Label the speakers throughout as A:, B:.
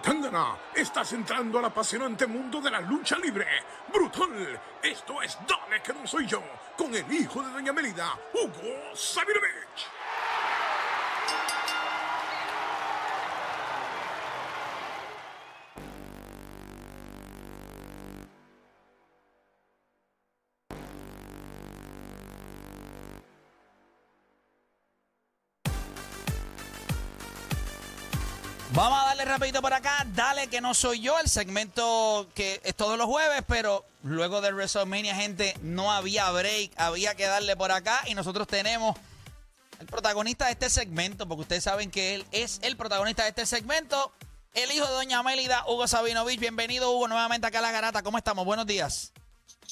A: Tangana, estás entrando al apasionante mundo de la lucha libre. Brutal. Esto es Dale que no soy yo, con el hijo de Doña Melida, Hugo Sabinovich.
B: Rapidito por acá. Dale que no soy yo, el segmento que es todos los jueves, pero luego del WrestleMania, gente, no había break, había que darle por acá y nosotros tenemos el protagonista de este segmento, porque ustedes saben que él es el protagonista de este segmento, el hijo de Doña Mélida, Hugo Sabinovich. Bienvenido, Hugo, nuevamente acá a La Garata. ¿Cómo estamos? Buenos días.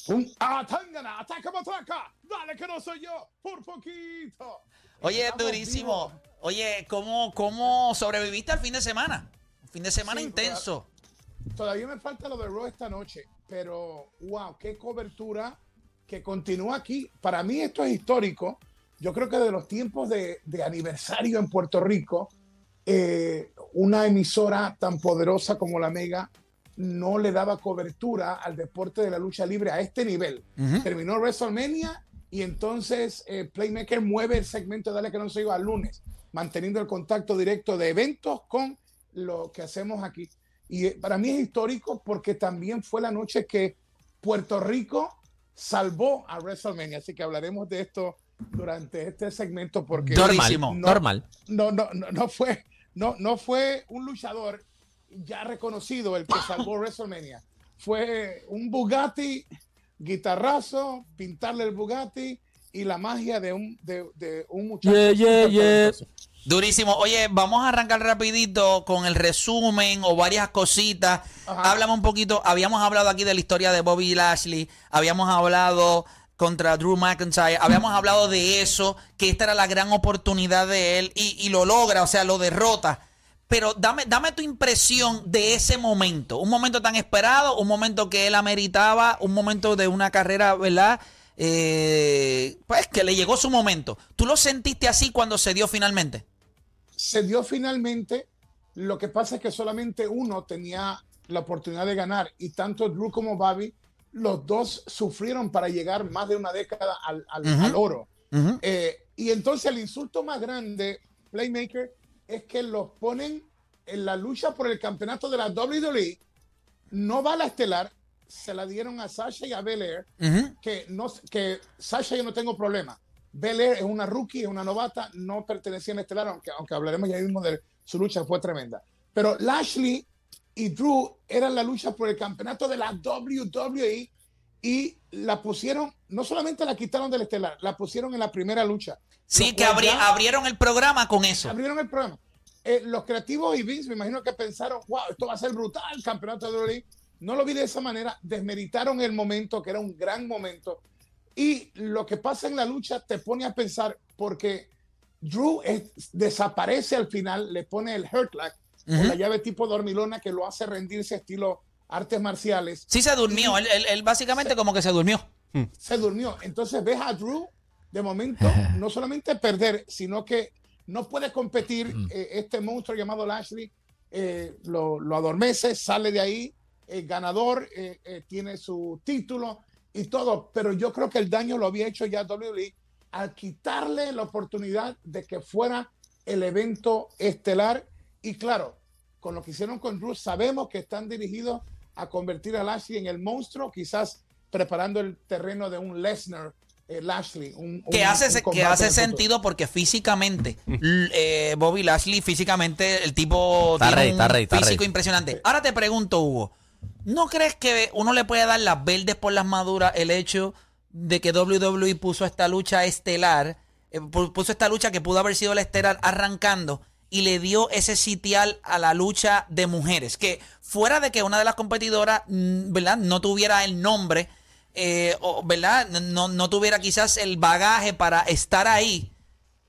A: Un Tangana, ataca ataca. Dale que no soy yo, por poquito.
B: Oye, durísimo. Oye, ¿cómo, ¿cómo sobreviviste al fin de semana? Fin de semana
A: Sí,
B: intenso.
A: Todavía me falta lo de Raw esta noche, pero wow, qué cobertura que continúa aquí. Para mí esto es histórico. Yo creo que de los tiempos de, de aniversario en Puerto Rico, eh, una emisora tan poderosa como la Mega no le daba cobertura al deporte de la lucha libre a este nivel. Terminó WrestleMania y entonces eh, Playmaker mueve el segmento de Dale que no se iba al lunes, manteniendo el contacto directo de eventos con lo que hacemos aquí. Y eh, para mí es histórico porque también fue la noche que Puerto Rico salvó a WrestleMania. Así que hablaremos de esto durante este segmento porque
B: Durísimo.
A: no,
C: Normal.
A: no, no, no, no fue, no, no fue un luchador ya reconocido el que salvó WrestleMania. Fue un Bugatti, guitarrazo, pintarle el Bugatti y la magia de un, de, de un muchacho.
C: Yeah, yeah, yeah.
B: Durísimo. Oye, vamos a arrancar rapidito con el resumen o varias cositas.
A: Ajá.
B: Háblame un poquito. Habíamos hablado aquí de la historia de Bobby Lashley. Habíamos hablado contra Drew McIntyre. Habíamos hablado de eso, que esta era la gran oportunidad de él y, y lo logra, o sea, lo derrota. Pero dame, dame tu impresión de ese momento. Un momento tan esperado, un momento que él ameritaba, un momento de una carrera, ¿verdad? Eh, pues que le llegó su momento. ¿Tú lo sentiste así cuando se dio finalmente?
A: Se dio finalmente. Lo que pasa es que solamente uno tenía la oportunidad de ganar y tanto Drew como Bobby, los dos sufrieron para llegar más de una década al, al- oro. Eh, y entonces el insulto más grande, Playmaker, es que los ponen en la lucha por el campeonato de la WWE. No va a la estelar, se la dieron a Sasha y a Belair
B: Ujú.
A: que, no, que Sasha yo no tengo problema. Belair es una rookie, es una novata, no pertenecía a Estelar, aunque, aunque hablaremos ya mismo de su lucha, fue tremenda. Pero Lashley y Drew eran la lucha por el campeonato de la WWE y la pusieron, no solamente la quitaron del Estelar, la pusieron en la primera lucha.
B: Sí, que abri-
A: ya
B: abrieron el programa con eso.
A: abrieron el programa. Eh, los creativos y Vince, me imagino que pensaron, wow, esto va a ser brutal, el campeonato de WWE. No lo vi de esa manera, desmeritaron el momento, que era un gran momento. Y lo que pasa en la lucha te pone a pensar, porque Drew es- desaparece al final, le pone el hurt lock, con
B: Ujú.
A: la llave tipo dormilona que lo hace rendirse estilo artes marciales.
B: Sí se durmió, él, él- él básicamente como que se durmió.
A: se durmió. Entonces ves a Drew de momento no solamente perder, sino que no puede competir. eh, este monstruo llamado Lashley eh, lo, lo adormece, sale de ahí, eh, ganador, eh, eh, tiene su título y todo. Pero yo creo que el daño lo había hecho ya WWE al quitarle la oportunidad de que fuera el evento estelar. Y claro, con lo que hicieron con Drew, sabemos que están dirigidos a convertir a Lashley en el monstruo, quizás preparando el terreno de un Lesnar eh, Lashley. un-
B: Que
A: un-
B: hace,
A: un
B: que hace sentido porque físicamente, l- eh, Bobby Lashley, físicamente, el tipo
C: Está
B: tiene
C: ready,
B: un
C: está
B: físico
C: ready.
B: impresionante. Ahora te pregunto, Hugo, ¿no crees que uno le puede dar las verdes por las maduras el hecho de que WWE puso esta lucha estelar, eh, pu- puso esta lucha que pudo haber sido la estelar arrancando y le dio ese sitial a la lucha de mujeres? Que fuera de que una de las competidoras, mm, ¿verdad? No tuviera el nombre, eh, ¿verdad? No, no tuviera quizás el bagaje para estar ahí.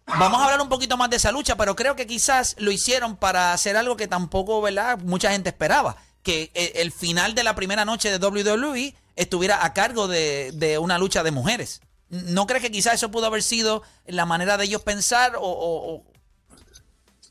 B: Vamos a hablar un poquito más de esa lucha, pero creo que quizás lo hicieron para hacer algo que tampoco, ¿verdad? Mucha gente esperaba. Que eh, el final de la primera noche de WWE estuviera a cargo de, de una lucha de mujeres. ¿No crees que quizás eso pudo haber sido la manera de ellos pensar o, o- o-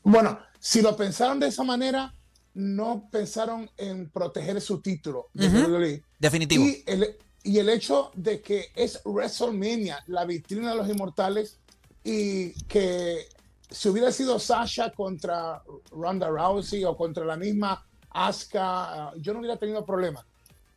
A: Bueno, si lo pensaron de esa manera, no pensaron en proteger su título de WWE.
B: Definitivo.
A: Y el, y el hecho de que es WrestleMania, la vitrina de los inmortales, y que si hubiera sido Sasha contra Ronda Rousey o contra la misma Asuka, yo no hubiera tenido problema.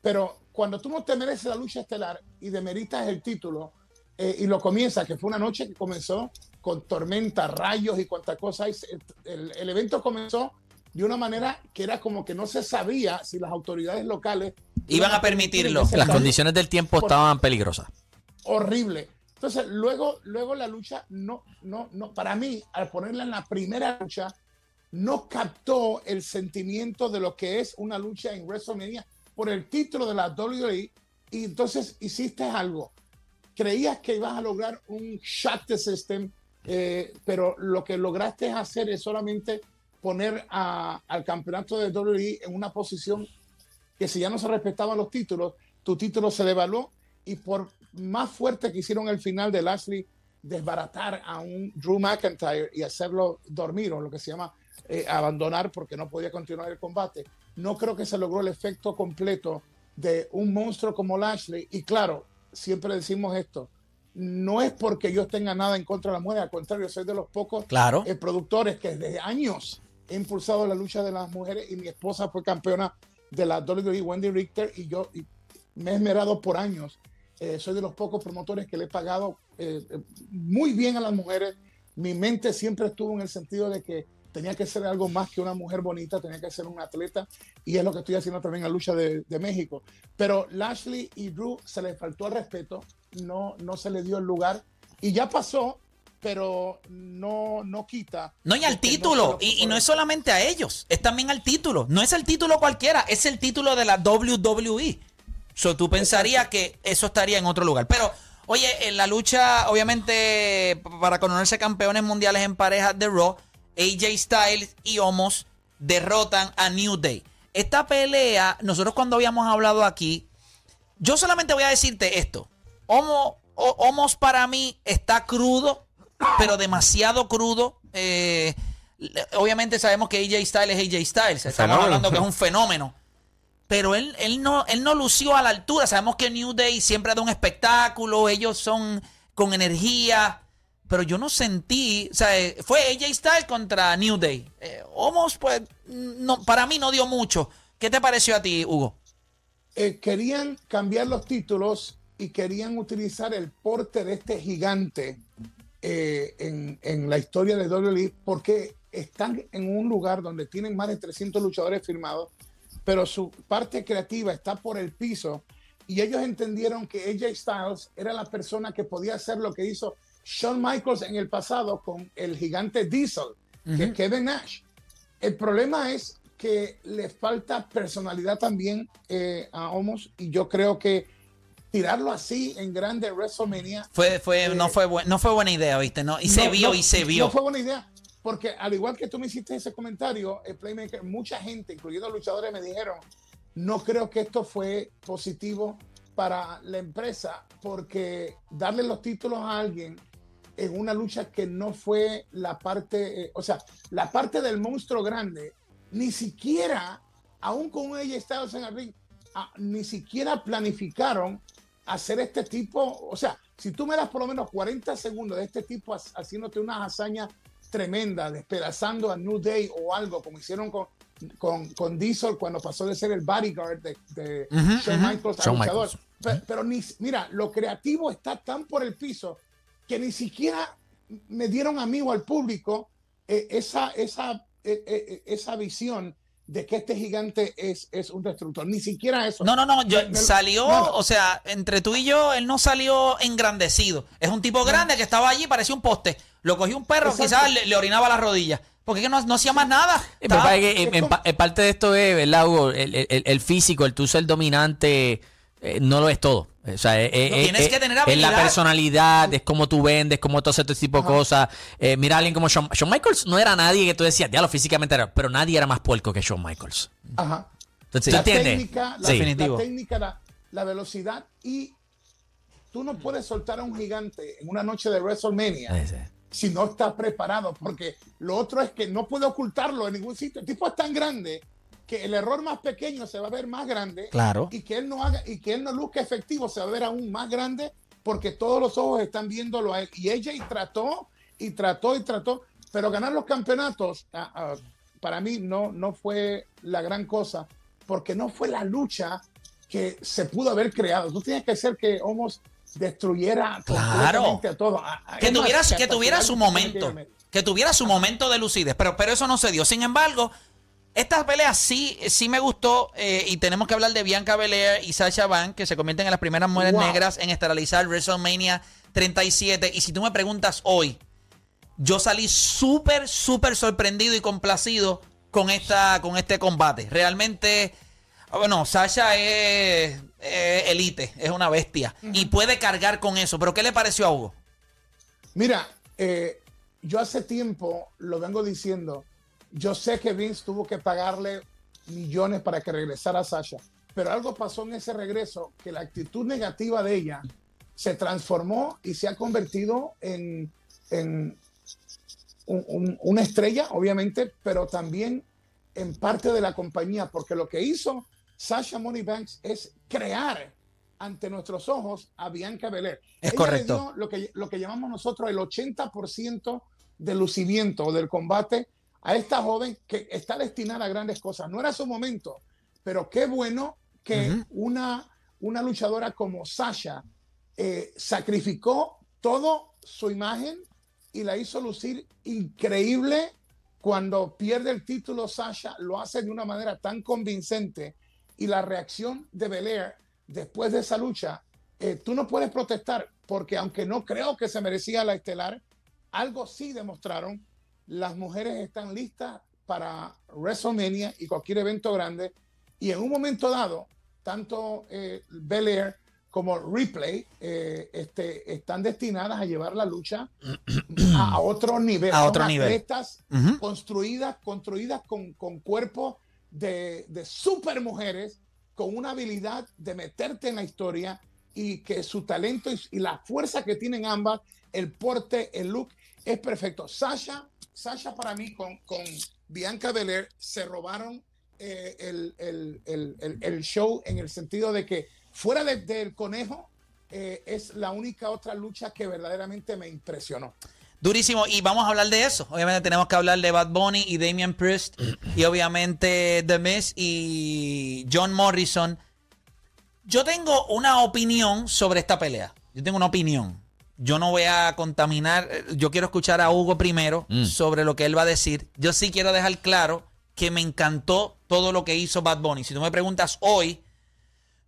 A: Pero cuando tú no te mereces la lucha estelar y demeritas el título eh, y lo comienza, que fue una noche que comenzó con tormenta, rayos y cuantas cosas, el, el evento comenzó de una manera que era como que no se sabía si las autoridades locales
B: iban a permitirlo.
C: Las condiciones del tiempo estaban peligrosas.
A: Horrible. Entonces, luego, luego la lucha no, no, no, para mí, al ponerla en la primera lucha, no captó el sentimiento de lo que es una lucha en WrestleMania por el título de la WWE y entonces hiciste algo. Creías que ibas a lograr un shot de system, eh, pero lo que lograste hacer es solamente poner al campeonato de WWE en una posición que si ya no se respetaban los títulos, tu título se devaluó y por más fuerte que hicieron el final de Lashley desbaratar a un Drew McIntyre y hacerlo dormir o lo que se llama eh, abandonar porque no podía continuar el combate, no creo que se logró el efecto completo de un monstruo como Lashley. Y claro, siempre decimos esto, no es porque yo tenga nada en contra de la mujer, al contrario, soy de los pocos
B: claro.
A: Eh, productores que desde años he impulsado la lucha de las mujeres y mi esposa fue campeona de la WWE, Wendy Richter, y yo me he esmerado por años. Eh, soy de los pocos promotores que le he pagado eh, muy bien a las mujeres. Mi mente siempre estuvo en el sentido de que tenía que ser algo más que una mujer bonita, tenía que ser un atleta, y es lo que estoy haciendo también en la lucha de, de México. Pero Lashley y Drew se les faltó el respeto, no, no se le dio el lugar, y ya pasó, pero no, no quita.
B: No, y al título. y, no es solamente a ellos, es también al título. No es el título cualquiera, es el título de la WWE. So, tú pensarías que eso estaría en otro lugar. Pero, oye, en la lucha, obviamente, para conocerse campeones mundiales en parejas de Raw, AJ Styles y Omos derrotan a New Day. Esta pelea, nosotros cuando habíamos hablado aquí, yo solamente voy a decirte esto. Omos para mí está crudo pero demasiado crudo. Eh, obviamente sabemos que AJ Styles es AJ Styles. Estamos hablando que es un fenómeno. Pero él, él, no, él no lució a la altura. Sabemos que New Day siempre da un espectáculo. Ellos son con energía. Pero yo no sentí. O sea, eh, fue AJ Styles contra New Day. Eh, pues, no, para mí no dio mucho. ¿Qué te pareció a ti, Hugo?
A: Eh, querían cambiar los títulos y querían utilizar el porte de este gigante eh, en, la historia de WWE porque están en un lugar donde tienen más de 300 luchadores firmados, pero su parte creativa está por el piso y ellos entendieron que AJ Styles era la persona que podía hacer lo que hizo Shawn Michaels en el pasado con el gigante Diesel, que es Kevin Nash. El problema es que le falta personalidad también eh, a Homos y yo creo que tirarlo así en grande WrestleMania.
B: Fue, fue, no, eh, fue no fue buena idea, ¿viste? No, y se vio y se vio.
A: No fue buena idea. Porque al igual que tú me hiciste ese comentario, el Playmaker, mucha gente, incluyendo luchadores, me dijeron, no creo que esto fue positivo para la empresa, porque darle los títulos a alguien en una lucha que no fue la parte, eh, o sea, la parte del monstruo grande, ni siquiera, aún con ella Styles en el ring, ah, ni siquiera planificaron hacer este tipo, o sea, si tú me das por lo menos 40 segundos de este tipo haciéndote unas hazañas tremendas, despedazando a New Day o algo, como hicieron con, con, con Diesel cuando pasó de ser el bodyguard de, Shawn Michaels Pero, ni, mira, lo creativo está tan por el piso que ni siquiera me dieron a mí o al público eh, esa, esa, eh, eh, esa visión de que este gigante es, es un destructor. Ni siquiera eso.
B: No, no, no. Yo, salió, o sea, entre tú y yo, él no salió engrandecido. Es un tipo grande que estaba allí, parecía un poste. Lo cogió un perro, quizás le, orinaba la rodilla. Porque no, no hacía más nada.
C: en, parte de esto es, ¿verdad, Hugo? El, el, el físico, el tú ser dominante eh, no lo es todo. O sea, eh, eh,
B: tienes que tener habilidad.
C: Es la personalidad, es cómo tú vendes, cómo tú haces este tipo de cosas. mira a alguien como Shawn, Michaels, no era nadie que tú decías, ya lo físicamente era, pero nadie era más puerco que Shawn Michaels.
A: Ajá.
C: Entonces,
A: la Técnica, la, técnica, la, velocidad y tú no puedes soltar a un gigante en una noche de WrestleMania si no estás preparado, porque lo otro es que no puede ocultarlo en ningún sitio. El tipo es tan grande que el error más pequeño se va a ver más grande.
B: Claro.
A: Y que él no haga, y que él no luzca efectivo se va a ver aún más grande porque todos los ojos están viéndolo a él. Y ella y trató, y trató, y trató, pero ganar los campeonatos, ah, ah, para mí no, no fue la gran cosa, porque no fue la lucha que se pudo haber creado. Tú tienes que ser que Homos destruyera
B: Claro.
A: a todo. Ah,
B: Que que tuviera su momento.
A: Que
B: tuviera su momento de lucidez. Pero, pero eso no se dio. Sin embargo, esta pelea sí, sí me gustó. eh, y tenemos que hablar de Bianca Belair y Sasha Banks, que se convierten en las primeras mujeres
A: Wow.
B: negras en esterilizar WrestleMania 37. Y si tú me preguntas hoy, yo salí súper, súper sorprendido y complacido con, esta, con este combate. Realmente, ah, bueno, Sasha es elite, es una bestia. Y puede cargar con eso. Pero ¿qué le pareció a Hugo?
A: Mira, eh, yo hace tiempo lo vengo diciendo. Yo sé que Vince tuvo que pagarle millones para que regresara Sasha, pero algo pasó en ese regreso que la actitud negativa de ella se transformó y se ha convertido en, en un- un- una estrella, obviamente, pero también en parte de la compañía, porque lo que hizo Sasha Moneybanks es crear ante nuestros ojos a Bianca Belair.
B: Es
A: Ella
B: correcto.
A: le dio lo que, lo que llamamos nosotros el 80% del lucimiento o del combate a esta joven que está destinada a grandes cosas. No era su momento, pero qué bueno que una, una luchadora como Sasha eh, sacrificó todo su imagen y la hizo lucir increíble cuando pierde el título Sasha, lo hace de una manera tan convincente y la reacción de Belair después de esa lucha, eh, tú no puedes protestar porque aunque no creo que se merecía la estelar, algo sí demostraron, las mujeres están listas para WrestleMania y cualquier evento grande y en un momento dado, tanto eh, Belair como Ripley eh, este, están destinadas a llevar la lucha a, otro nivel.
B: A
A: Son
B: otro nivel.
A: atletas
B: Ujú.
A: construidas, construidas con, con cuerpos de, de super mujeres, con una habilidad de meterte en la historia y que su talento y, y la fuerza que tienen ambas, el porte, el look, es perfecto. Sasha, Sasha para mí con, con Bianca Belair se robaron eh, el, el- el- el- el show en el sentido de que fuera de- del conejo eh, es la única otra lucha que verdaderamente me impresionó.
B: Durísimo. Y vamos a hablar de eso. Obviamente tenemos que hablar de Bad Bunny y Damian Priest. y obviamente The Miz y John Morrison. Yo tengo una opinión sobre esta pelea. Yo tengo una opinión. Yo no voy a contaminar. eh, Yo quiero escuchar a Hugo primero
C: Mm.
B: sobre lo que él va a decir. Yo sí quiero dejar claro que me encantó todo lo que hizo Bad Bunny. Si tú me preguntas hoy,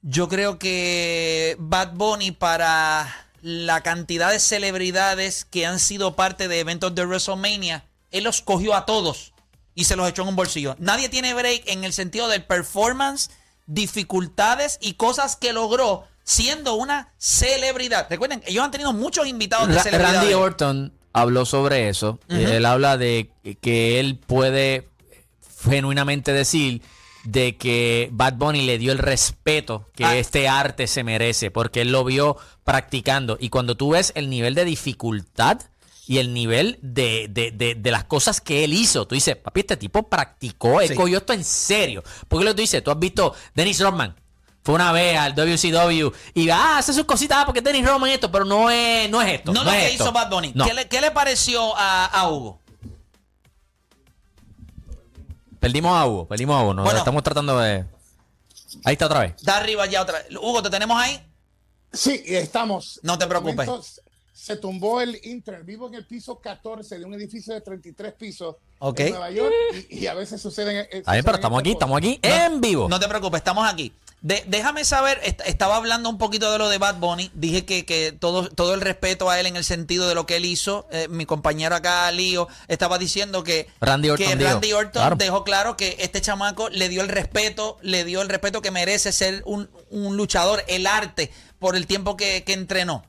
B: yo creo que Bad Bunny para la cantidad de celebridades que han sido parte de eventos de WrestleMania, él los cogió a todos y se los echó en un bolsillo. Nadie tiene break en el sentido del performance, dificultades y cosas que logró siendo una celebridad. Recuerden, ellos han tenido muchos invitados de celebridades.
C: Randy Orton habló sobre eso. Él habla de que él puede genuinamente decir de que Bad Bunny le dio el respeto que
B: Ah.
C: este arte se merece, porque él lo vio practicando. Y cuando tú ves el nivel de dificultad y el nivel de, de- de- de las cosas que él hizo, tú dices, papi, este tipo practicó, él
B: Sí.
C: cogió esto en serio. Porque lo que tú dices, tú has visto Dennis Rodman. Fue una vez al WCW y ah, hace sus cositas ah, porque Dennis Rodman esto, pero no es, no es esto.
B: No, lo
C: es
B: que
C: esto.
B: hizo Bad Bunny.
C: No.
B: ¿Qué, le, qué le pareció a, a Hugo?
C: Perdimos a Hugo, perdimos a Hugo. Nos
B: Bueno.
C: estamos tratando de. Ahí está otra vez.
B: Da arriba ya otra vez. Hugo, ¿te tenemos ahí?
A: Sí, estamos.
B: No te preocupes.
A: Se tumbó el internet. Vivo en el piso 14 de un edificio de 33 pisos
B: Ok.
A: en Nueva York y, y a veces suceden. eh,
C: Está pero estamos aquí, estamos aquí en vivo.
B: No te preocupes, estamos aquí. De- déjame saber, est- estaba hablando un poquito de lo de Bad Bunny. Dije que, que todo, todo el respeto a él en el sentido de lo que él hizo. Eh, mi compañero acá, Lío, estaba diciendo que
C: Randy Orton
B: que. Randy Orton
C: Claro.
B: dejó claro que este chamaco le dio el respeto, le dio el respeto que merece ser un, un luchador, el arte, por el tiempo que, que entrenó.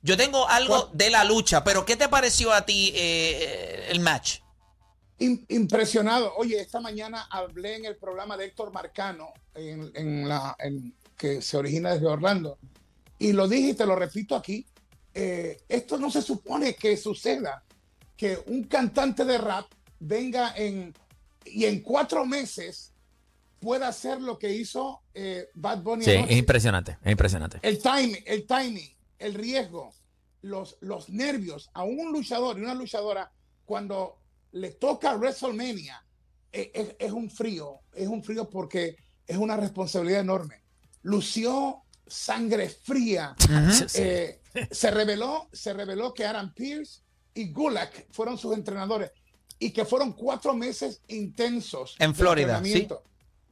B: Yo tengo algo de la lucha, pero ¿qué te pareció a ti eh, el match?
A: Im- Impresionado. Oye, esta mañana hablé en el programa de Héctor Marcano, en, en la, en- que se origina desde Orlando, y lo dije y te lo repito aquí. eh, esto no se supone que suceda, que un cantante de rap venga en y en cuatro meses pueda hacer lo que hizo eh, Bad Bunny.
C: Sí,
A: anoche.
C: es impresionante, es impresionante.
A: El timing, el timing, el riesgo, los, los nervios a un luchador y una luchadora cuando le toca WrestleMania eh, es, es un frío, es un frío porque es una responsabilidad enorme. Lució sangre fría.
C: Sí.
A: Eh, se reveló, se reveló que Aaron Pierce y Gulak fueron sus entrenadores y que fueron cuatro meses intensos
B: En
A: de
B: Florida,
A: entrenamiento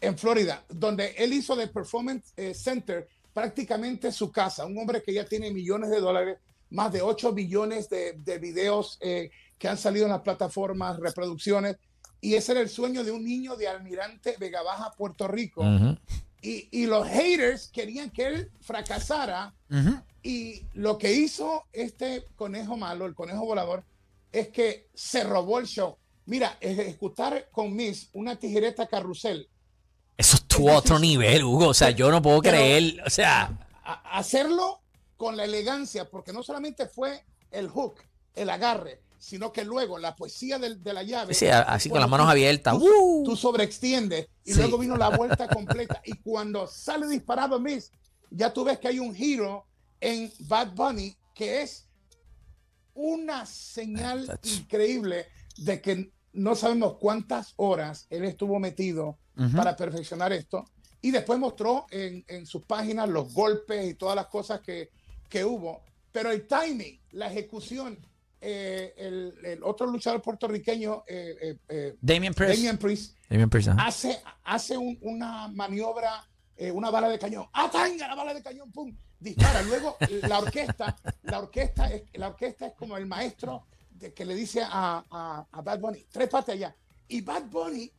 A: En Florida, donde él hizo del Performance eh, Center prácticamente su casa. Un hombre que ya tiene millones de dólares, más de 8 billones de, de videos eh, que han salido en las plataformas, reproducciones. Y ese era el sueño de un niño de Almirante Vega Baja, Puerto Rico.
C: Ujú.
A: y, y los haters querían que él fracasara.
B: Ujú.
A: Y lo que hizo este conejo malo, el conejo volador, es que se robó el show. Mira, ejecutar con Miss una tijereta carrusel,
C: Eso estuvo a otro nivel, Hugo. O sea, yo no puedo
A: Pero-
C: creer. O sea,
A: hacerlo con la elegancia, porque no solamente fue el hook, el agarre, sino que luego la poesía del- de, la llave.
C: sí, así con las manos abiertas.
A: Tú,
C: ¡Uh!
A: tú sobreextiendes y
C: Sí.
A: luego vino la vuelta completa. Y cuando sale disparado Miss, ya tú ves que hay un giro en Bad Bunny que es una señal
C: That's-
A: increíble de que no sabemos cuántas horas él estuvo metido
B: Ujú.
A: para perfeccionar esto. Y después mostró en, en sus páginas los golpes y todas las cosas que, que hubo. Pero el timing, la ejecución, eh, el, el otro luchador puertorriqueño, eh, eh,
B: Damien Priest.
A: Hace, hace un- una maniobra, una bala de cañón. ¡Atanga la bala de cañón! ¡Pum! Dispara. Luego la orquesta, la orquesta es, la orquesta es como el maestro de, que le dice a, a, a Bad Bunny, tres patas allá. Y Bad Bunny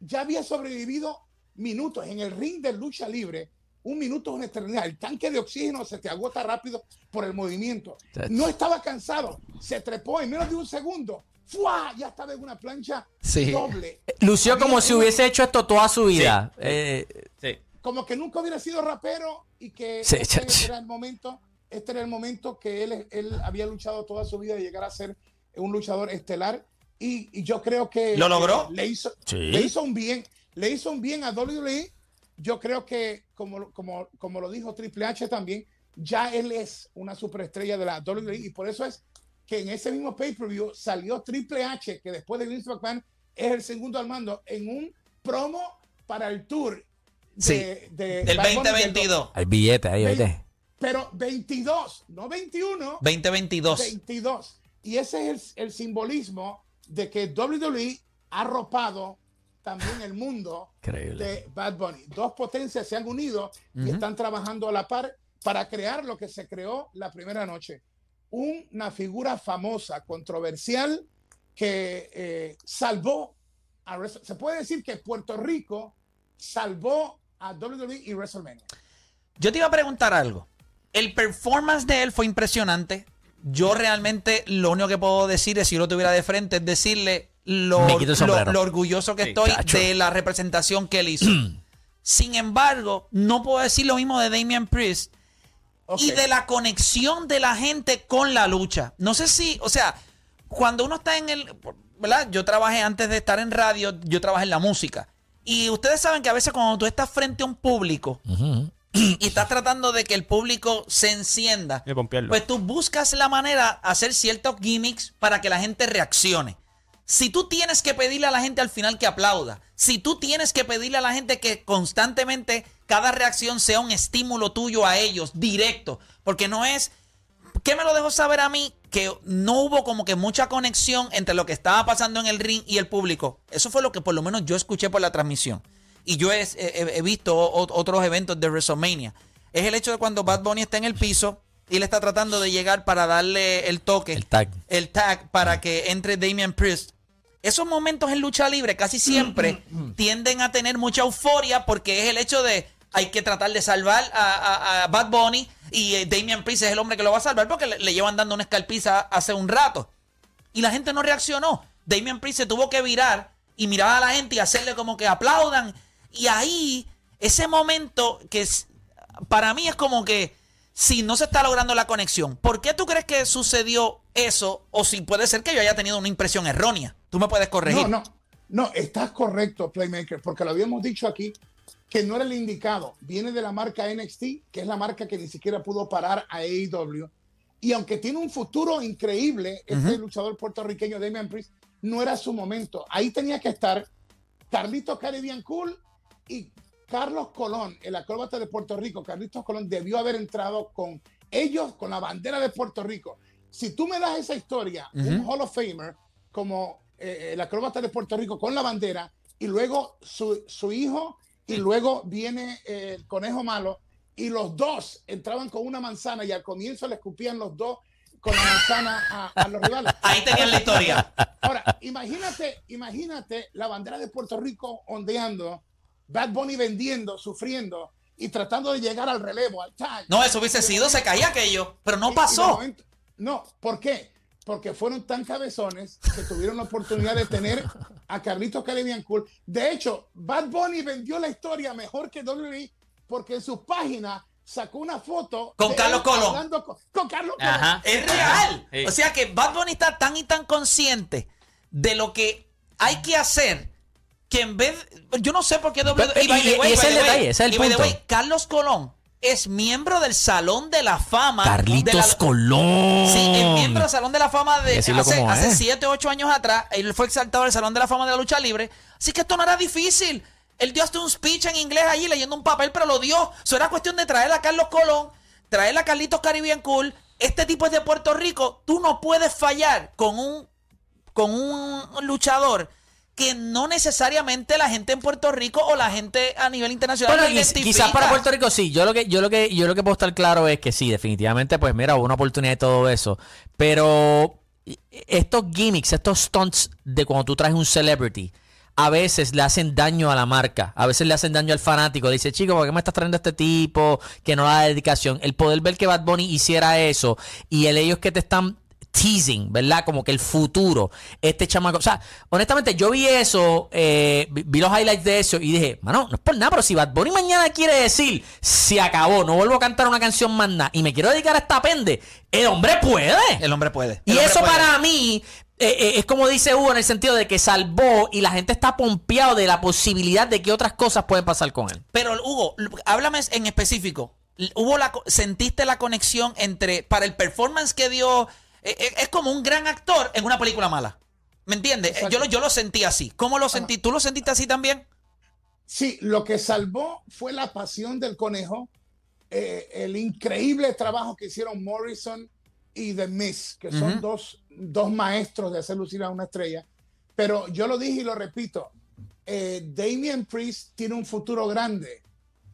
A: ya había sobrevivido minutos en el ring de lucha libre. Un minuto es una eternidad. El tanque de oxígeno se te agota rápido por el movimiento. No estaba cansado. Se trepó en menos de un segundo. ¡Fua! Ya estaba en una plancha
B: Sí.
A: doble.
C: Lució
A: Había
C: como si
A: una-
C: hubiese hecho esto toda su vida. Eh,
A: como que nunca hubiera sido rapero y que
C: Sí,
A: este era el momento, este era el momento que él, él había luchado toda su vida de llegar a ser un luchador estelar y, y yo creo que
B: ¿Lo logró?
A: eh, le hizo,
C: Sí.
A: le hizo un bien, le hizo un bien a WWE. Yo creo que como, como, como lo dijo Triple H también, ya él es una superestrella de la WWE y por eso es que en ese mismo pay-per-view salió Triple H, que después de Vince McMahon es el segundo al mando, en un promo para el tour de,
B: Sí,
A: de
B: Del
A: Bad Bunny del
B: 2022.
C: hay billetes ahí, oíste.
A: pero 22, no 21,
B: 2022.
A: 22. Y ese es el, el simbolismo de que WWE ha arropado también el mundo
C: Increíble.
A: de Bad Bunny. Dos potencias se han unido y están trabajando a la par para crear lo que se creó la primera noche. Una figura famosa, controversial, que eh, salvó a Se puede decir que Puerto Rico salvó a WWE y WrestleMania.
B: Yo te iba a preguntar algo. El performance de él fue impresionante. Yo realmente lo único que puedo decir es, si yo lo tuviera de frente, es decirle lo, orgulloso que
C: Sí,
B: estoy de la representación que él hizo. Sin embargo, no puedo decir lo mismo de Damian Priest y de la conexión de la gente con la lucha. No sé si, o sea, cuando uno está en el, ¿verdad? Yo trabajé antes de estar en radio, yo trabajé en la música. Y ustedes saben que a veces cuando tú estás frente a un público y estás tratando de que el público se encienda, pues tú buscas la manera de hacer ciertos gimmicks para que la gente reaccione. Si tú tienes que pedirle a la gente al final que aplauda, si tú tienes que pedirle a la gente que constantemente cada reacción sea un estímulo tuyo a ellos, directo, porque no es, ¿qué me lo dejó saber a mí? Que no hubo como que mucha conexión entre lo que estaba pasando en el ring y el público. Eso fue lo que por lo menos yo escuché por la transmisión. Y yo he, he- he visto otros eventos de WrestleMania. Es el hecho de cuando Bad Bunny está en el piso y él está tratando de llegar para darle el toque
C: El tag.
B: el tag para que entre Damian Priest. Esos momentos en lucha libre casi siempre tienden a tener mucha euforia porque es el hecho de hay que tratar de salvar a, a- a Bad Bunny y eh, Damian Priest es el hombre que lo va a salvar porque le, le llevan dando una escalpiza hace un rato. Y la gente no reaccionó. Damian Priest se tuvo que virar y mirar a la gente y hacerle como que aplaudan. Y ahí, ese momento que es- para mí es como que si no se está logrando la conexión, ¿por qué tú crees que sucedió eso? O si puede ser que yo haya tenido una impresión errónea. Tú me puedes corregir.
A: No, no, no, estás correcto, Playmaker, porque lo habíamos dicho aquí que no era el indicado. Viene de la marca NXT, que es la marca que ni siquiera pudo parar a AEW. Y aunque tiene un futuro increíble, este luchador puertorriqueño Damian Priest, no era su momento. Ahí tenía que estar Carlitos Caribbean Cool y Carlos Colón, el acróbata de Puerto Rico. Carlitos Colón debió haber entrado con ellos, con la bandera de Puerto Rico. Si tú me das esa historia, un Hall of Famer como eh, el acróbata de Puerto Rico con la bandera, y luego su, su hijo, y luego viene eh, el conejo malo, y los dos entraban con una manzana y al comienzo le escupían los dos con la manzana a, los rivales.
B: Ahí tenían la historia.
A: Ahora, imagínate, imagínate la bandera de Puerto Rico ondeando, Bad Bunny vendiendo, sufriendo y tratando de llegar al relevo, al tag.
B: No, eso hubiese sido, se caía aquello, pero no pasó.
A: no, ¿por qué? Porque fueron tan cabezones que tuvieron la oportunidad de tener a Carlitos Caribbean Cool. De hecho, Bad Bunny vendió la historia mejor que WWE porque en su página sacó una foto
B: con Carlos Colón.
A: Con, Carlos Colón.
B: Es real. O sea que Bad Bunny está tan y tan consciente de lo que hay que hacer que en vez yo no sé por qué
C: doble y, ese es el detalle, ese es el punto.
B: Carlos Colón es miembro del Salón de la Fama.
C: Carlitos Colón.
B: Sí, es miembro del Salón de la Fama de hace, hace 7, 8 años atrás. Él fue exaltado del Salón de la Fama de la lucha libre. Así que esto no era difícil. Él dio hasta un speech en inglés allí leyendo un papel, pero lo dio. Eso era cuestión de traer a Carlos Colón, traer a Carlitos Caribbean Cool. Este tipo es de Puerto Rico. Tú no puedes fallar con un, con un luchador que no necesariamente la gente en Puerto Rico o la gente a nivel internacional
C: bueno, quizás para Puerto Rico sí yo lo que yo lo que yo lo que puedo estar claro es que sí definitivamente pues mira hubo una oportunidad de todo eso pero estos gimmicks estos stunts de cuando tú traes un celebrity a veces le hacen daño a la marca, a veces le hacen daño al fanático. Dice, chico, ¿por qué me estás trayendo a este tipo que no da dedicación? El poder ver que Bad Bunny hiciera eso y el ellos que te están teasing, ¿verdad? Como que el futuro, este chamaco. O sea, honestamente, yo vi eso, eh, vi los highlights de eso y dije, mano, no es por nada, pero si Bad Bunny mañana quiere decir, se acabó, no vuelvo a cantar una canción más nada y me quiero dedicar a esta pende, el hombre puede.
B: El hombre puede.
C: y
B: eso
C: para mí eh, eh, es como dice Hugo en el sentido de que salvó y la gente está pompeado de la posibilidad de que otras cosas pueden pasar con él.
B: Pero Hugo, háblame en específico. ¿Hubo la, ¿Sentiste la conexión entre, para el performance que dio, eh, es como un gran actor en una película mala? ¿Me entiendes? Yo lo, yo lo sentí así. ¿Cómo lo sentí? ¿Tú lo sentiste así también?
A: Sí, lo que salvó fue la pasión del conejo, el increíble trabajo que hicieron Morrison y The Miss, que son dos, dos, maestros de hacer lucir a una estrella. Pero yo lo dije y lo repito, eh, Damien Priest tiene un futuro grande,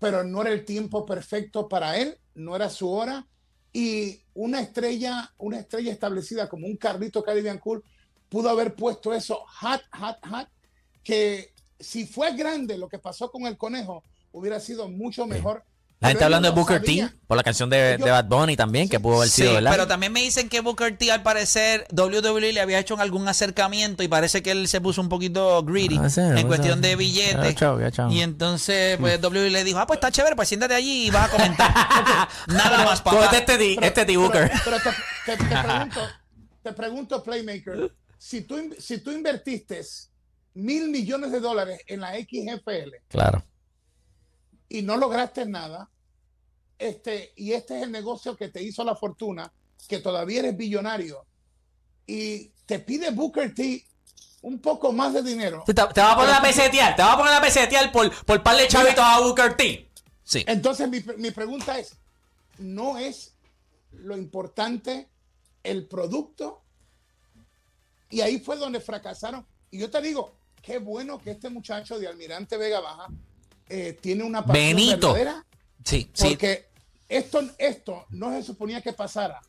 A: pero no era el tiempo perfecto para él, no era su hora. Y una estrella, una estrella establecida como un Carlito Caribbean Cool pudo haber puesto eso hot, hot, hot, que si fue grande lo que pasó con el conejo, hubiera sido mucho mejor.
C: La gente hablando de Booker T por la canción de, Bad Bunny también, que pudo haber sido, ¿verdad?
B: Pero también me dicen que Booker T, al parecer, WWE le había hecho algún acercamiento y parece que él se puso un poquito greedy en cuestión de billetes. Y entonces, pues WWE le dijo, ah, pues está chévere, pues siéntate allí y vas a comentar. Nada más,
C: papá. Este T, este T Booker.
A: Pero, te, pregunto, te pregunto, Playmaker, si tú, si tú invertiste mil millones de dólares en la XFL.
C: Claro.
A: Y no lograste nada este, y este es el negocio que te hizo la fortuna, que todavía eres billonario, y te pide Booker T un poco más de dinero.
C: Te, va a poner a pesetear, te va a poner a pesetear por, por par de chavitos a Booker T.
A: Sí. Entonces mi, mi pregunta es, ¿no es lo importante el producto? Y ahí fue donde fracasaron. Y yo te digo, qué bueno que este muchacho de Almirante Vega Baja eh, tiene una pasión
C: Benito.
A: verdadera.
B: Sí,
A: porque esto, esto no se suponía que pasara.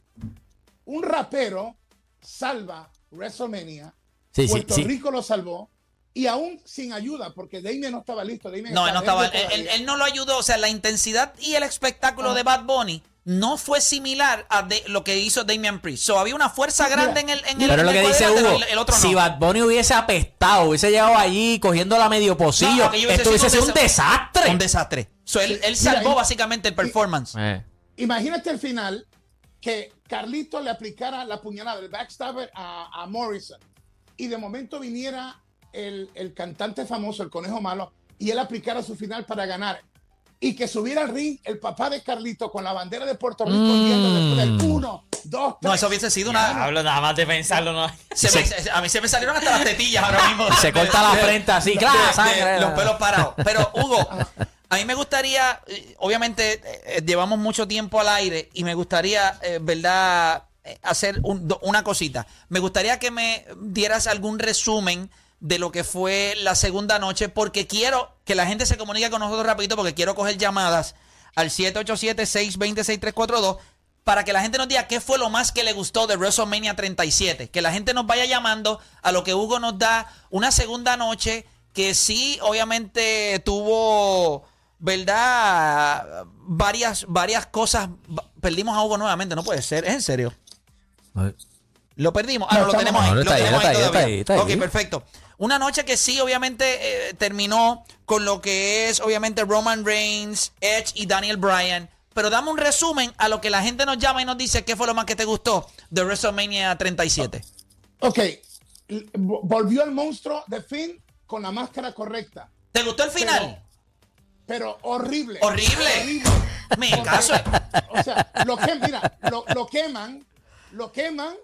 A: Un rapero salva WrestleMania. Puerto Rico lo salvó. Y aún sin ayuda, porque Damien no estaba listo.
B: no, no estaba, él, no lo ayudó. O sea, la intensidad y el espectáculo de Bad Bunny no fue similar a lo que hizo Damian Priest. So, había una fuerza grande en el, en
C: Pero lo que dice Hugo, el, otro si Bad Bunny hubiese apestado, hubiese llegado allí cogiendo la medio pocillo, esto hubiese sido un, desastre.
B: Un desastre. Él, salvó básicamente el performance.
A: Eh. Imagínate el final que Carlito le aplicara la puñalada, el backstabber a, Morrison. Y de momento viniera el, el, cantante famoso, el conejo malo, y él aplicara su final para ganar. Y que subiera al ring el papá de Carlito con la bandera de Puerto Rico
C: Mm.
A: después del 1, 2, 3.
B: No, eso hubiese sido una.
D: Hablo nada más de pensarlo, ¿no?
B: se me- se- a mí se me salieron hasta las tetillas ahora mismo.
C: Se corta la frente así, claro,
B: los pelos parados. Pero, Hugo, a mí me gustaría, eh, obviamente, eh, llevamos mucho tiempo al aire y me gustaría, eh, ¿verdad?, hacer un- do- una cosita. Me gustaría que me dieras algún resumen de lo que fue la segunda noche, porque quiero que la gente se comunique con nosotros rapidito, porque quiero coger llamadas al 787-620-6342 para que la gente nos diga qué fue lo más que le gustó de WrestleMania 37. Que la gente nos vaya llamando a lo que Hugo nos da una segunda noche que sí, obviamente tuvo, ¿verdad? Varias, varias cosas. Perdimos a Hugo nuevamente, no puede ser, es en serio. Lo perdimos. Ah,
A: No,
B: no, lo tenemos ahí.
C: No,
B: Lo
C: está ahí,
B: tenemos
C: está
B: ahí
C: ahí, está
B: todavía.
C: ahí, está ahí.
B: Ok, perfecto. Una noche que sí, obviamente, eh, terminó con lo que es, obviamente, Roman Reigns, Edge y Daniel Bryan. Pero dame un resumen a lo que la gente nos llama y nos dice qué fue lo más que te gustó de WrestleMania 37.
A: Ok, volvió el monstruo de Finn con la máscara correcta,
B: ¿Te gustó el final?
A: pero horrible.
B: Horrible. Me
A: Porque,
B: caso.
A: O sea, lo que, mira, lo, lo queman, lo queman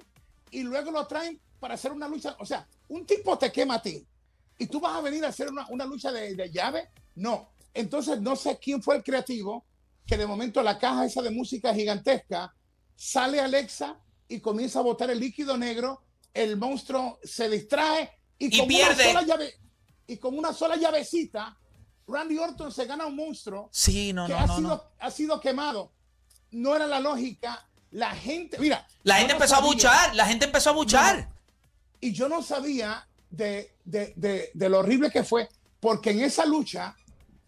A: y luego lo traen para hacer una lucha. O sea, un tipo te quema a ti y tú vas a venir a hacer una, una lucha de, de llave. No. Entonces, no sé quién fue el creativo que de momento la caja esa de música gigantesca sale Alexa y comienza a botar el líquido negro. El monstruo se distrae y,
B: Y
A: con
B: pierde.
A: Una sola llave, y con una sola llavecita, Randy Orton se gana un monstruo
B: Sí, no,
A: que
B: no,
A: ha,
B: no,
A: sido,
B: no.
A: ha sido quemado. No era la lógica. La gente, mira.
B: La gente empezó a
A: sabía-
B: buchar, la gente empezó a buchar.
A: Y yo no sabía de, de- de- de lo horrible que fue, porque en esa lucha,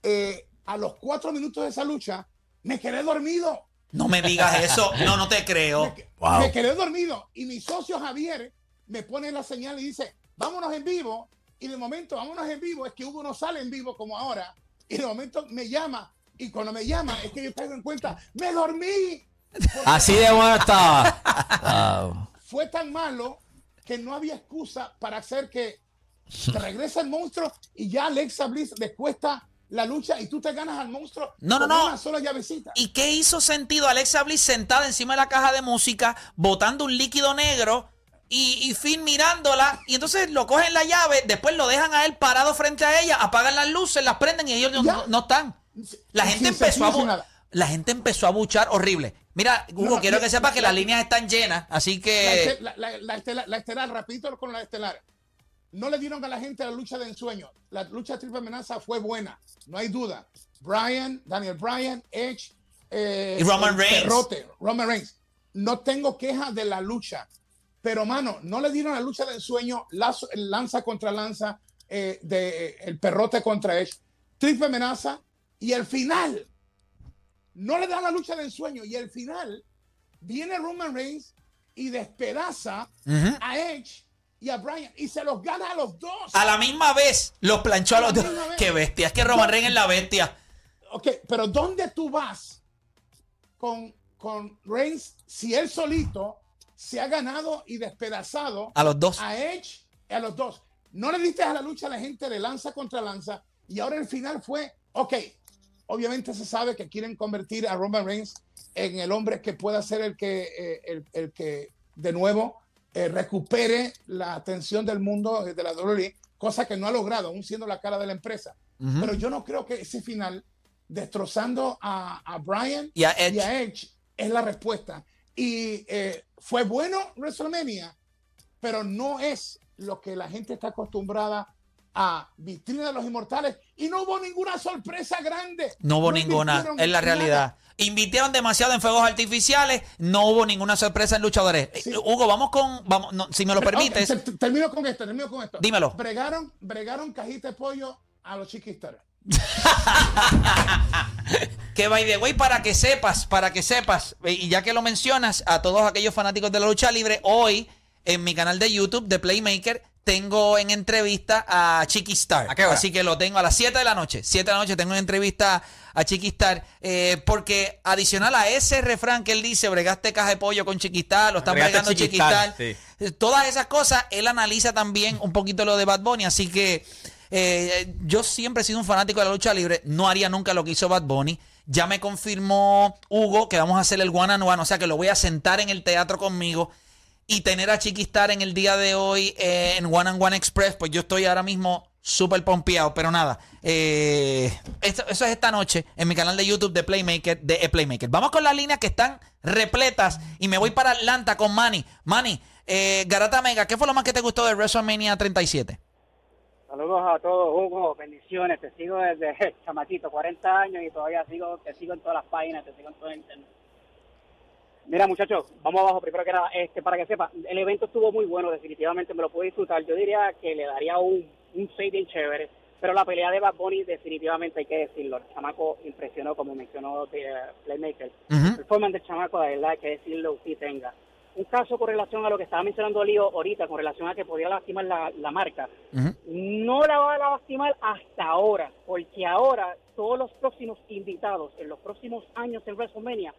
A: eh, a los cuatro minutos de esa lucha, me quedé dormido.
B: No me digas eso. No, no te creo.
A: Me,
C: Wow.
A: me quedé dormido. Y mi socio Javier me pone la señal y dice, vámonos en vivo. Y de momento, vámonos en vivo, es que Hugo no sale en vivo como ahora. Y de momento me llama. Y cuando me llama, es que yo caigo en cuenta, me dormí.
C: Así de bueno estaba. Wow.
A: fue tan malo que no había excusa para hacer que regrese el monstruo y ya Alexa Bliss le cuesta la lucha y tú te ganas al monstruo
B: No, no, no.
A: una sola llavecita.
B: ¿Y qué hizo sentido Alexa Bliss sentada encima de la caja de música, botando un líquido negro y, y Finn mirándola? Y entonces lo cogen la llave, después lo dejan a él parado frente a ella, apagan las luces, las prenden y ellos no,
A: Ya.
B: no- no están. La gente empezó a la gente empezó a buchar horrible. Mira, Hugo,
A: No,
B: quiero que sepas que
A: la-
B: las líneas están llenas, así que
A: este- la- la- la estelar, la estelar, rapidito con la estelar. No le dieron a la gente la lucha de ensueño. La lucha triple amenaza fue buena, no hay duda. Brian, Daniel Bryan, Edge eh,
B: Y Roman
A: el
B: Reigns.
A: Roman Reigns. No tengo quejas de la lucha, pero mano, no le dieron la lucha de ensueño, lazo- lanza contra lanza, eh, de, eh, el perrote contra Edge, triple amenaza y el final. No le dan la lucha de ensueño y el final viene Roman Reigns y despedaza a Edge y a Bryan y se los gana a los dos.
B: a la misma vez los planchó a los dos. Qué bestia, es que Roman Reigns es la bestia.
A: Ok, pero ¿dónde tú vas con, con Reigns si él solito se ha ganado y despedazado
B: A los dos.
A: a Edge y a los dos? No le diste a la lucha a la gente de lanza contra lanza y ahora el final fue, ok, obviamente se sabe que quieren convertir a Roman Reigns en el hombre que pueda ser el que, eh, el, el que de nuevo eh, recupere la atención del mundo eh, de la WWE, cosa que no ha logrado, aún siendo la cara de la empresa. Pero yo no creo que ese final, destrozando a, a Brian
B: Y a Edge.
A: Edge, es la respuesta. Y eh, fue bueno WrestleMania, pero no es lo que la gente está acostumbrada a vitrina de los inmortales. Y no hubo ninguna sorpresa grande.
B: No hubo ninguna, es la
A: nada.
B: realidad. Invitieron demasiado en fuegos artificiales, no hubo ninguna sorpresa en luchadores.
A: Sí.
B: Eh, Hugo, vamos con, vamos, no, si me lo
A: Pero,
B: permites,
A: termino con esto, termino con esto.
B: Dímelo.
A: Bregaron, bregaron cajita de pollo a los chiquistas.
B: que by the way, para que sepas, para que sepas, eh, y ya que lo mencionas, a todos aquellos fanáticos de la lucha libre, hoy en mi canal de YouTube de Playmaker tengo en entrevista a Chiqui Star.
D: ¿A qué hora?
B: Así que lo tengo a las 7 de la noche. 7 de la noche tengo una entrevista a Chiqui Star. eh, porque adicional a ese refrán que él dice, bregaste caja de pollo con Chiqui Star, lo están bregando Chiqui
D: Chiqui Star, sí.
B: Todas esas cosas, él analiza también un poquito lo de Bad Bunny. Así que Eh, yo siempre he sido un fanático de la lucha libre. No haría nunca lo que hizo Bad Bunny. Ya me confirmó Hugo que vamos a hacer el one and one. O sea que lo voy a sentar en el teatro conmigo. Y tener a Chiquistar en el día de hoy en One and One Express. Pues yo estoy ahora mismo súper pompeado. Pero nada. eh, eso es esta noche en mi canal de YouTube de Playmaker. De eh, Playmaker. Vamos con las líneas que están repletas. Y me voy para Atlanta con Manny. Manny, eh, Garata Mega, ¿qué fue lo más que te gustó de WrestleMania 37?
D: Saludos a todos, Hugo, bendiciones. Te sigo desde chamaquito, 40 años y todavía sigo, te sigo en todas las páginas, te sigo en todo el internet. Mira, muchachos, vamos abajo. Primero que nada, este, para que sepa, el evento estuvo muy bueno, definitivamente me lo pude disfrutar. Yo diría que le daría un, un 6 bien chévere, pero la pelea de Bad Bunny, definitivamente hay que decirlo. El chamaco impresionó, como mencionó eh, Playmaker. El performance del chamaco, de verdad, hay que decirlo, sí tenga. Un caso con relación a lo que estaba mencionando Lío ahorita, con relación a que podía lastimar la, la marca no la va a lastimar hasta ahora, porque ahora todos los próximos invitados en los próximos años en WrestleMania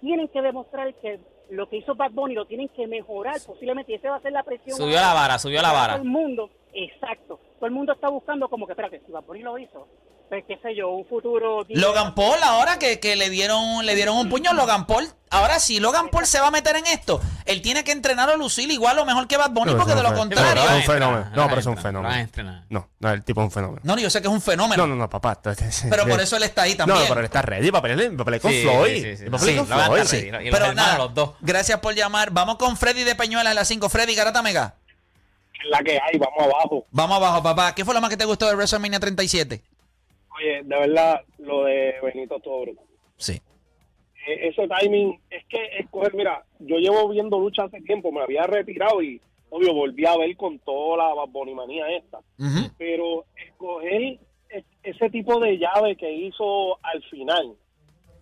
D: tienen que demostrar que lo que hizo Bad Bunny lo tienen que mejorar posiblemente y esa va a ser la presión.
C: Subió la vara, subió la
D: Todo
C: vara.
D: el mundo, exacto, todo el mundo está buscando como que, espérate, si Bad Bunny lo hizo, pues qué sé yo, un futuro...
B: Logan Paul ahora que, que le dieron le dieron un puño Logan Paul. Ahora sí, Logan Paul se va a meter en esto. Él tiene que entrenar a lucir igual o mejor que Bad Bunny
E: No,
B: porque de lo
E: no
B: contrario.
E: Es un fenómeno. No, pero es un fenómeno. No, no, el tipo es un fenómeno.
B: No, no, yo sé que es un fenómeno.
E: No, no, no, papá.
B: Pero por eso él está ahí también.
E: No, pero él está ready para pelear, para pelear con
C: Sí,
E: Floyd.
C: sí, sí, sí.
E: Para
C: Sí,
E: pelear con Floyd.
C: ready. Los
B: Pero nada,
C: los dos.
B: gracias por llamar. Vamos con Freddy de Peñuelas a las 5. Freddy, Garata Mega.
F: la que hay, vamos abajo.
B: Vamos abajo, papá. ¿Qué fue lo más que te gustó de WrestleMania 37?
F: Oye, de verdad, lo de Benito Toro.
B: Sí.
F: E- Ese timing, es que escoger, mira, yo llevo viendo lucha hace tiempo, me había retirado y, obvio, volví a ver con toda la bonimanía esta. Pero escoger e- ese tipo de llave que hizo al final,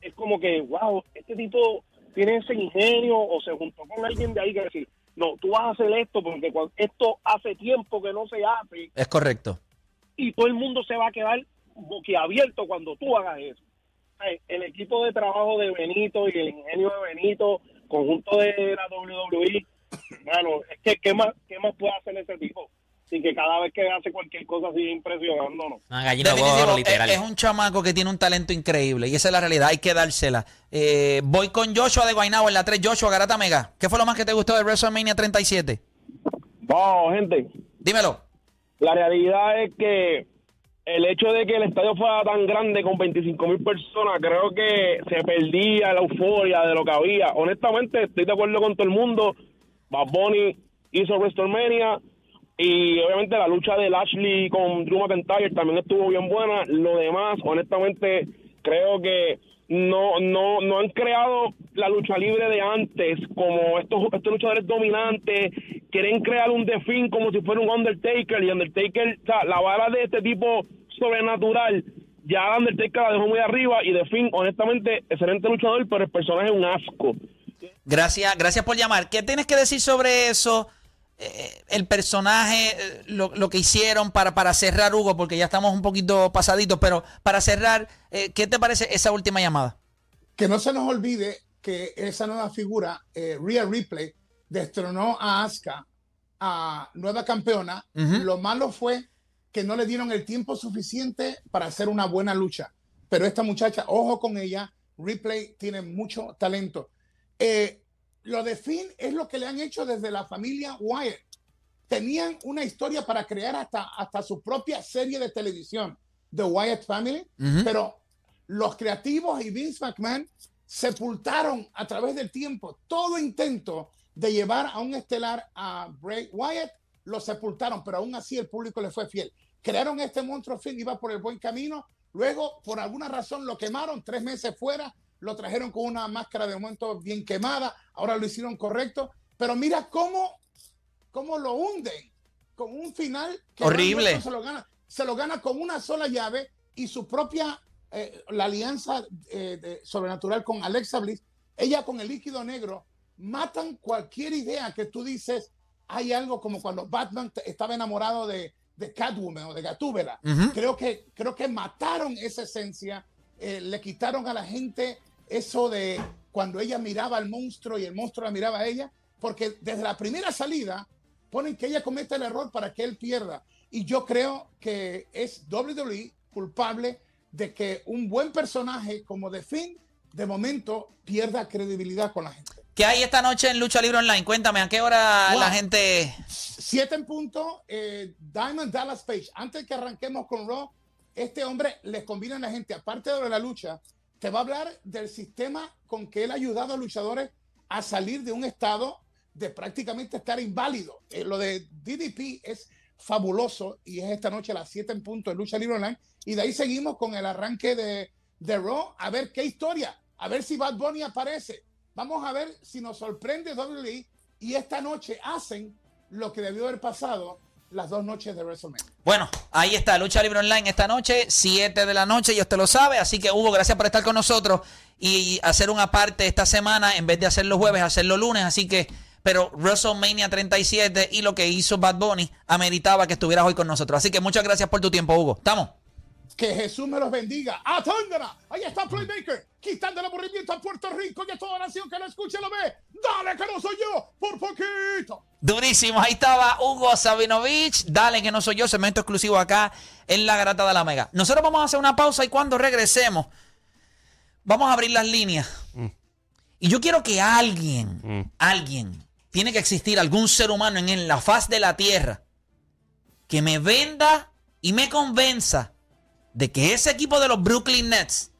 F: es como que, wow, este tipo tiene ese ingenio o se juntó con alguien de ahí que decir, no, tú vas a hacer esto porque cuando, esto hace tiempo que no se hace
B: Es correcto.
F: y todo el mundo se va a quedar boquiabierto cuando tú hagas eso. Ay, El equipo de trabajo de Benito y el ingenio de Benito, conjunto de la WWE, mano, es que ¿qué más, qué más puede hacer ese tipo? Sin que cada vez que hace cualquier cosa siga impresionándonos.
C: Una gallina
B: es,
C: literal.
B: es un chamaco que tiene un talento increíble y esa es la realidad, hay que dársela. Eh, voy con Joshua de Guaynabo en la 3. Joshua, Garata Mega. ¿Qué fue lo más que te gustó de WrestleMania 37?
F: Vamos, gente.
B: Dímelo.
F: La realidad es que el hecho de que el estadio fuera tan grande con 25 mil personas, creo que se perdía la euforia de lo que había. Honestamente, estoy de acuerdo con todo el mundo. Bad Bunny hizo WrestleMania y obviamente la lucha de Lashley con Drew McIntyre también estuvo bien buena. Lo demás, honestamente, creo que no no no han creado la lucha libre de antes como estos estos luchadores dominantes quieren crear un The Fiend como si fuera un Undertaker y Undertaker o sea, la vara de este tipo sobrenatural ya Undertaker la dejó muy arriba y The Fiend honestamente excelente luchador pero el personaje es un asco
B: Gracias, gracias por llamar. ¿Qué tienes que decir sobre eso? Eh, el personaje, eh, lo, lo que hicieron para, para cerrar, Hugo, porque ya estamos un poquito pasaditos, pero para cerrar, eh, ¿qué te parece esa última llamada?
A: Que no se nos olvide que esa nueva figura, eh, Rhea Ripley, destronó a Asuka, a nueva campeona. Lo malo fue que no le dieron el tiempo suficiente para hacer una buena lucha. Pero esta muchacha, ojo con ella, Ripley tiene mucho talento. Eh, lo de Finn es lo que le han hecho desde la familia Wyatt. Tenían una historia para crear hasta, hasta su propia serie de televisión, The Wyatt Family, pero los creativos y Vince McMahon sepultaron a través del tiempo todo intento de llevar a un estelar a Bray Wyatt, lo sepultaron, pero aún así el público le fue fiel. Crearon este monstruo Finn, iba por el buen camino, luego por alguna razón lo quemaron, tres meses fuera, lo trajeron con una máscara de momento bien quemada, ahora lo hicieron correcto, pero mira cómo, cómo lo hunden con un final que
B: Horrible.
A: Randy Orton se lo gana, se lo gana con una sola llave y su propia eh, la alianza eh, de- sobrenatural con Alexa Bliss, ella con el líquido negro, matan cualquier idea que tú dices, hay algo como cuando Batman estaba enamorado de, de Catwoman o de Gatúbela. Creo que, creo que mataron esa esencia, eh, le quitaron a la gente eso de cuando ella miraba al monstruo y el monstruo la miraba a ella, porque desde la primera salida ponen que ella cometa el error para que él pierda. Y yo creo que es WWE culpable de que un buen personaje como The Finn, de momento, pierda credibilidad con la gente.
B: ¿Qué hay esta noche en Lucha Libre Online? Cuéntame, ¿a qué hora
A: Wow.
B: la gente...?
A: Siete en punto, eh, Diamond Dallas Page. Antes que arranquemos con Raw, este hombre les combina a la gente, aparte de la lucha, te va a hablar del sistema con que él ha ayudado a luchadores a salir de un estado de prácticamente estar inválido. Eh, lo de DDP es fabuloso y es esta noche a las 7 en punto de Lucha Libre Online. Y de ahí seguimos con el arranque de, de Raw, a ver qué historia, a ver si Bad Bunny aparece. Vamos a ver si nos sorprende WWE y esta noche hacen lo que debió haber pasado las dos noches de WrestleMania.
B: Bueno, ahí está, Lucha Libre Online esta noche, 7 de la noche, y usted lo sabe. Así que, Hugo, gracias por estar con nosotros y hacer una parte esta semana, en vez de hacerlo jueves, hacerlo lunes. Así que, pero WrestleMania 37 y lo que hizo Bad Bunny ameritaba que estuvieras hoy con nosotros. Así que muchas gracias por tu tiempo, Hugo. ¿Estamos?
A: Que Jesús me los bendiga. ¡Atándala! Ahí está Playmaker, quitando el aburrimiento a Puerto Rico y a toda nación que lo escuche y lo ve. ¡Dale que no soy yo! ¡Por poquito!
B: Durísimo, ahí estaba Hugo Sabinovich. Dale que no soy yo, segmento exclusivo acá en la Grata de la Mega. Nosotros vamos a hacer una pausa y cuando regresemos, vamos a abrir las líneas. Y yo quiero que alguien,
E: Mm.
B: alguien, tiene que existir algún ser humano en la faz de la tierra que me venda y me convenza de que ese equipo de los Brooklyn Nets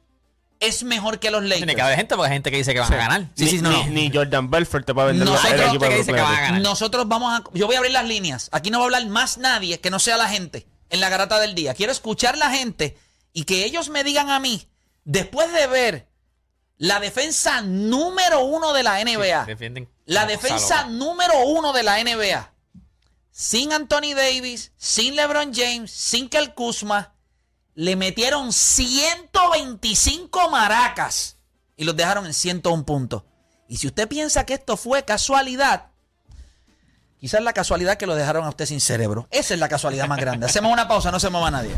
B: es mejor que los Lakers.
C: Tiene que haber gente porque hay gente que dice que van a ganar.
B: Sí,
E: ni,
B: sí, no,
E: ni-
B: no.
E: ni Jordan Belfort te puede vender
B: Nosotros-
E: el equipo
C: que
E: de
C: dice que
E: Brooklyn
C: van a ganar.
B: Nosotros vamos a. Yo voy a abrir las líneas. Aquí no va a hablar más nadie que no sea la gente en la garata del día. Quiero escuchar la gente y que ellos me digan a mí, después de ver la defensa número uno de la NBA,
C: Defienden
B: la defensa número uno de la NBA, sin Anthony Davis, sin LeBron James, sin Kel Kuzma, le metieron 125 maracas y los dejaron en 101 puntos. Y si usted piensa que esto fue casualidad, quizás la casualidad que lo dejaron a usted sin cerebro. Esa es la casualidad más grande. Hacemos una pausa, no se mueva nadie.